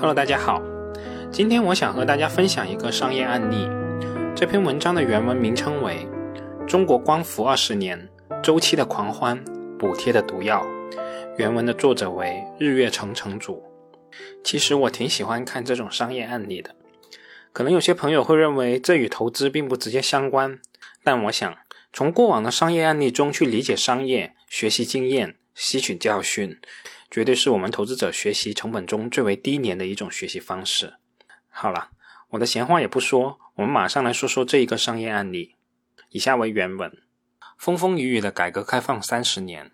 Hello，大家好，今天我想和大家分享一个商业案例。这篇文章的原文名称为《中国光伏二十年周期的狂欢，补贴的毒药》。原文的作者为日月城城主。其实我挺喜欢看这种商业案例的。可能有些朋友会认为这与投资并不直接相关，但我想从过往的商业案例中去理解商业、学习经验、吸取教训。绝对是我们投资者学习成本中最为低廉的一种学习方式。好了，我的闲话也不说，我们马上来说说这一个商业案例。以下为原文：风风雨雨的改革开放三十年，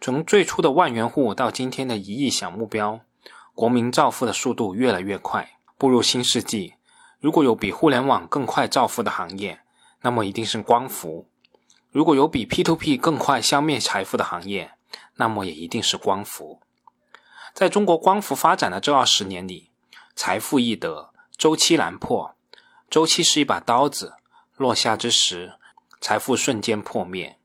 从最初的万元户到今天的一亿小目标，国民造富的速度越来越快。步入新世纪，如果有比互联网更快造富的行业，那么一定是光伏；如果有比 P to P 更快消灭财富的行业，那么也一定是光伏。在中国光伏发展的这二十年里，财富易得，周期难破。周期是一把刀子，落下之时，财富瞬间破灭。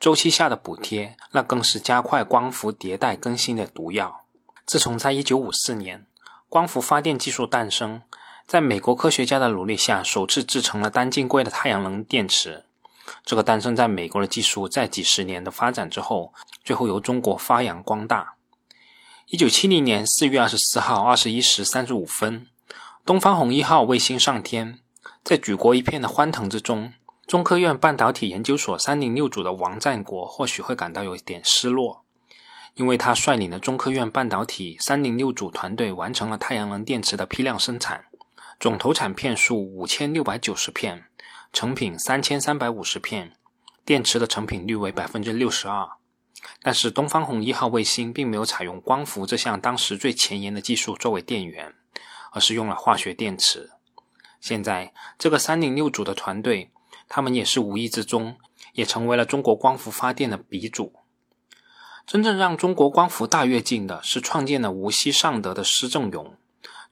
周期下的补贴，那更是加快光伏迭代更新的毒药。自从在1954年，光伏发电技术诞生，在美国科学家的努力下，首次制成了单晶硅的太阳能电池。这个诞生在美国的技术，在几十年的发展之后，最后由中国发扬光大。一九七零年四月二十四号二十一时三十五分，东方红一号卫星上天，在举国一片的欢腾之中，中科院半导体研究所三零六组的王占国或许会感到有一点失落，因为他率领的中科院半导体三零六组团队完成了太阳能电池的批量生产，总投产片数五千六百九十片，成品三千三百五十片，电池的成品率为百分之六十二。但是，东方红一号卫星并没有采用光伏这项当时最前沿的技术作为电源，而是用了化学电池。现在，这个三零六组的团队，他们也是无意之中也成为了中国光伏发电的鼻祖。真正让中国光伏大跃进的是创建了无锡尚德的施正荣，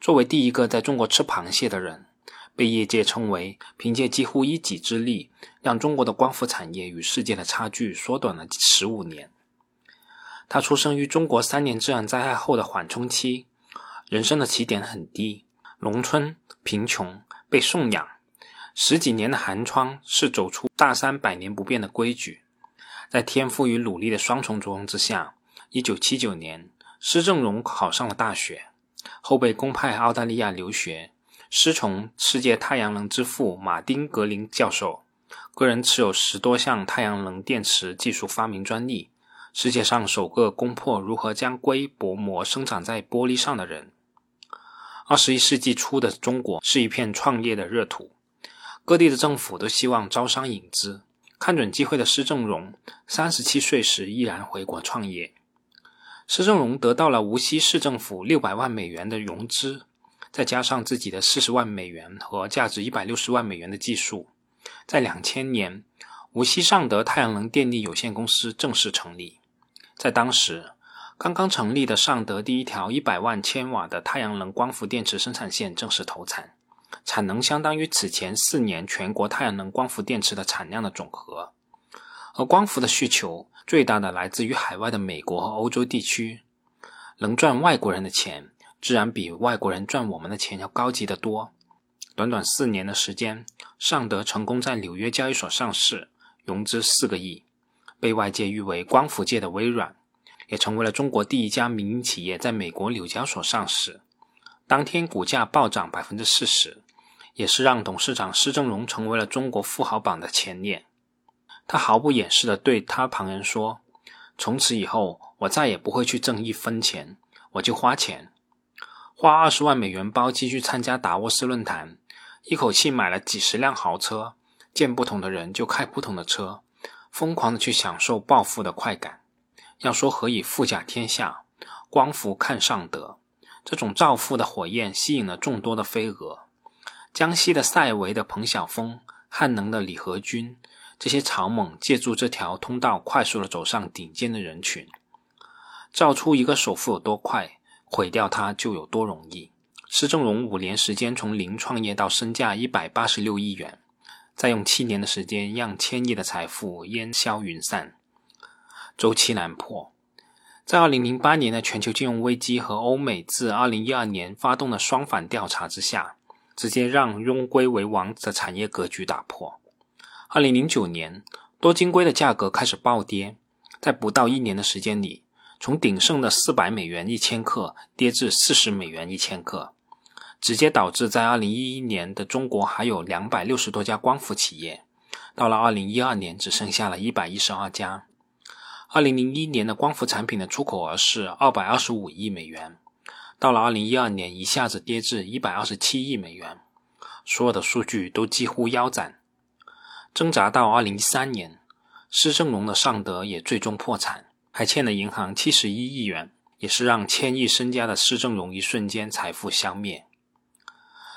作为第一个在中国吃螃蟹的人。被业界称为凭借几乎一己之力，让中国的光伏产业与世界的差距缩短了十五年。他出生于中国三年自然灾害后的缓冲期，人生的起点很低，农村贫穷，被送养，十几年的寒窗是走出大山百年不变的规矩。在天赋与努力的双重作用之下，一九七九年，施正荣考上了大学，后被公派澳大利亚留学。师从世界太阳能之父马丁·格林教授，个人持有十多项太阳能电池技术发明专利，世界上首个攻破如何将硅薄膜生长在玻璃上的人。二十一世纪初的中国是一片创业的热土，各地的政府都希望招商引资。看准机会的施正荣，三十七岁时毅然回国创业。施正荣得到了无锡市政府六百万美元的融资。再加上自己的四十万美元和价值一百六十万美元的技术，在两千年，无锡尚德太阳能电力有限公司正式成立。在当时，刚刚成立的尚德第一条一百万千瓦的太阳能光伏电池生产线正式投产，产能相当于此前四年全国太阳能光伏电池的产量的总和。而光伏的需求最大的来自于海外的美国和欧洲地区，能赚外国人的钱。自然比外国人赚我们的钱要高级得多。短短四年的时间，尚德成功在纽约交易所上市，融资四个亿，被外界誉为光伏界的微软，也成为了中国第一家民营企业在美国纽交所上市。当天股价暴涨百分之四十，也是让董事长施正荣成为了中国富豪榜的前列。他毫不掩饰地对他旁人说：“从此以后，我再也不会去挣一分钱，我就花钱。”花二十万美元包机去参加达沃斯论坛，一口气买了几十辆豪车，见不同的人就开不同的车，疯狂的去享受暴富的快感。要说何以富甲天下，光伏看上德。这种造富的火焰吸引了众多的飞蛾，江西的赛维的彭晓峰，汉能的李和军，这些草蜢借助这条通道，快速的走上顶尖的人群。造出一个首富有多快？毁掉它就有多容易。施正荣五年时间从零创业到身价一百八十六亿元，再用七年的时间让千亿的财富烟消云散。周期难破，在2008年的全球金融危机和欧美自2012年发动的双反调查之下，直接让庸规为王的产业格局打破。2009年，多晶硅的价格开始暴跌，在不到一年的时间里，从鼎盛的400美元一千克跌至40美元一千克，直接导致在2011年的中国还有260多家光伏企业，到了2012年只剩下了一百一十二家。二零零一年的光伏产品的出口额是二百二十五亿美元，到了二零一二年一下子跌至一百二十七亿美元，所有的数据都几乎腰斩。挣扎到二零一三年，施正荣的尚德也最终破产，还欠了银行七十一亿元，也是让千亿身家的施正荣一瞬间财富消灭。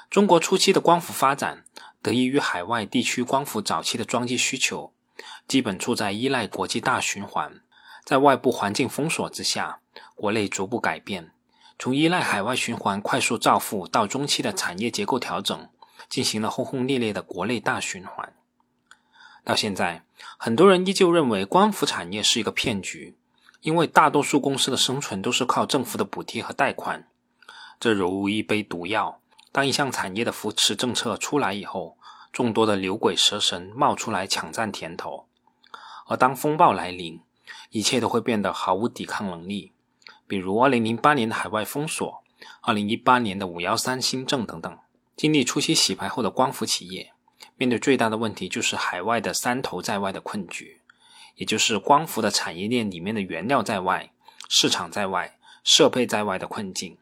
中国初期的光伏发展得益于海外地区光伏早期的装机需求，基本处在依赖国际大循环。在外部环境封锁之下，国内逐步改变，从依赖海外循环快速造富到中期的产业结构调整，进行了轰轰烈烈的国内大循环。到现在，很多人依旧认为光伏产业是一个骗局，因为大多数公司的生存都是靠政府的补贴和贷款，这犹如一杯毒药。当一项产业的扶持政策出来以后，众多的牛鬼蛇神冒出来抢占甜头，而当风暴来临，一切都会变得毫无抵抗能力，比如2008年的海外封锁，2018年的513新政等等。经历初期洗牌后的光伏企业，面对最大的问题就是海外的三头在外的困局，也就是光伏的产业链里面的原料在外、市场在外、设备在外的困境，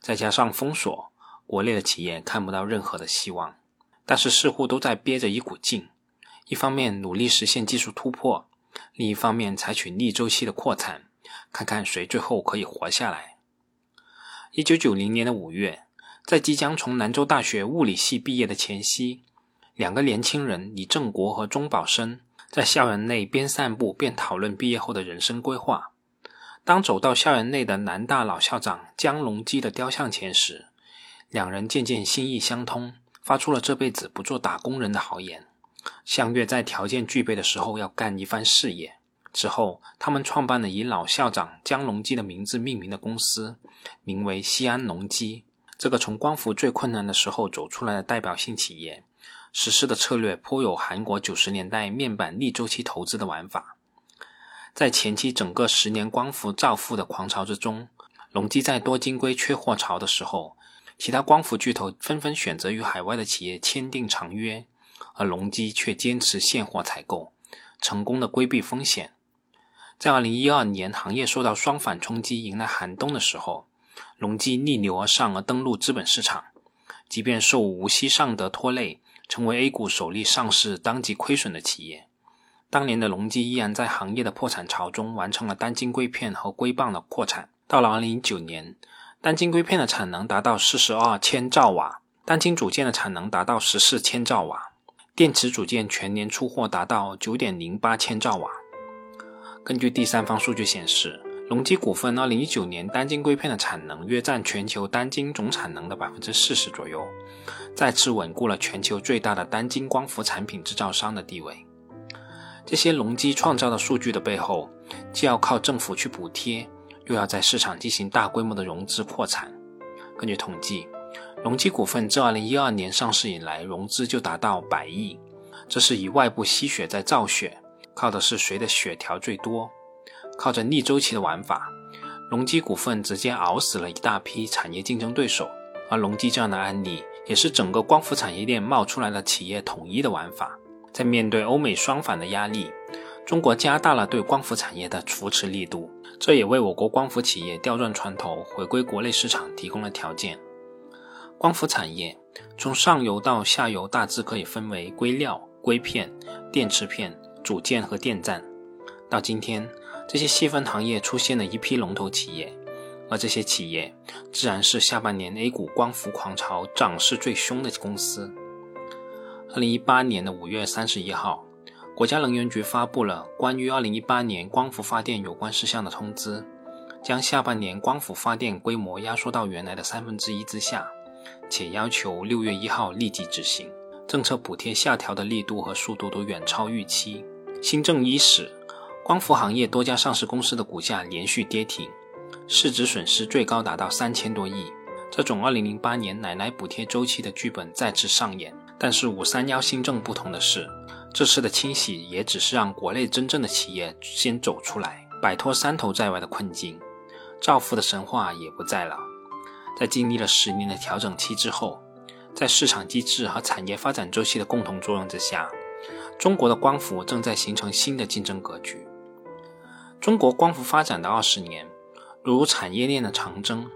再加上封锁，国内的企业看不到任何的希望，但是似乎都在憋着一股劲，一方面努力实现技术突破。另一方面，采取逆周期的扩产，看看谁最后可以活下来。一九九零年的五月，在即将从兰州大学物理系毕业的前夕，两个年轻人李正国和钟宝生在校园内边散步边讨论毕业后的人生规划。当走到校园内的南大老校长江隆基的雕像前时，两人渐渐心意相通，发出了这辈子不做打工人的豪言。相约在条件具备的时候要干一番事业。之后，他们创办了以老校长江隆基的名字命名的公司，名为西安隆基。这个从光伏最困难的时候走出来的代表性企业，实施的策略颇有韩国九十年代面板逆周期投资的玩法。在前期整个十年光伏造富的狂潮之中，隆基在多晶硅缺货潮的时候，其他光伏巨头纷纷选择与海外的企业签订长约。而隆基却坚持现货采购，成功的规避风险。在二零一二年行业受到双反冲击、迎来寒冬的时候，隆基逆流而上而登陆资本市场，即便受无锡尚德拖累，成为 A 股首例上市当即亏损的企业。当年的隆基依然在行业的破产潮中完成了单晶硅片和硅棒的扩产。到了二零一九年，单晶硅片的产能达到四十二千兆瓦，单晶组件的产能达到十四千兆瓦。电池组件全年出货达到九点零八千兆瓦。根据第三方数据显示，隆基股份二零一九年单晶硅片的产能约占全球单晶总产能的百分之四十左右，再次稳固了全球最大的单晶光伏产品制造商的地位。这些隆基创造的数据的背后，既要靠政府去补贴，又要在市场进行大规模的融资扩产。根据统计。隆基股份自2012年上市以来，融资就达到百亿，这是以外部吸血在造血，靠的是谁的血条最多。靠着逆周期的玩法，隆基股份直接熬死了一大批产业竞争对手。而隆基这样的案例，也是整个光伏产业链冒出来的企业统一的玩法。在面对欧美双反的压力，中国加大了对光伏产业的扶持力度，这也为我国光伏企业调转船头、回归国内市场提供了条件。光伏产业从上游到下游大致可以分为硅料、硅片、电池片、组件和电站。到今天，这些细分行业出现了一批龙头企业，而这些企业自然是下半年 A 股光伏狂潮涨势最凶的公司。二零一八年的五月三十一号，国家能源局发布了关于二零一八年光伏发电有关事项的通知，将下半年光伏发电规模压缩到原来的三分之一之下。且要求六月一号立即执行政策，补贴下调的力度和速度都远超预期。新政伊始，光伏行业多家上市公司的股价连续跌停，市值损失最高达到三千多亿。这种2008年奶奶补贴周期的剧本再次上演。但是五三幺新政不同的是，这次的清洗也只是让国内真正的企业先走出来，摆脱山头在外的困境，造富的神话也不在了。在经历了十年的调整期之后，在市场机制和产业发展周期的共同作用之下，中国的光伏正在形成新的竞争格局。中国光伏发展的二十年，如产业链的长征，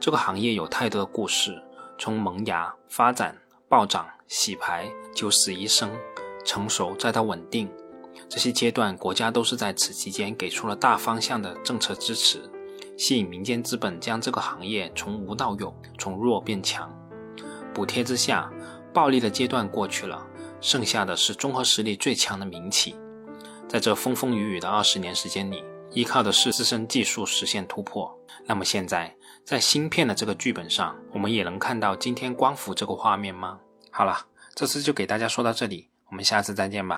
这个行业有太多的故事，从萌芽、发展、暴涨。洗牌、九死一生、成熟再到稳定，这些阶段国家都是在此期间给出了大方向的政策支持，吸引民间资本将这个行业从无到有，从弱变强。补贴之下，暴利的阶段过去了，剩下的是综合实力最强的民企。在这风风雨雨的二十年时间里，依靠的是自身技术实现突破。那么现在，在芯片的这个剧本上，我们也能看到今天光伏这个画面吗？好了，这次就给大家说到这里，我们下次再见吧。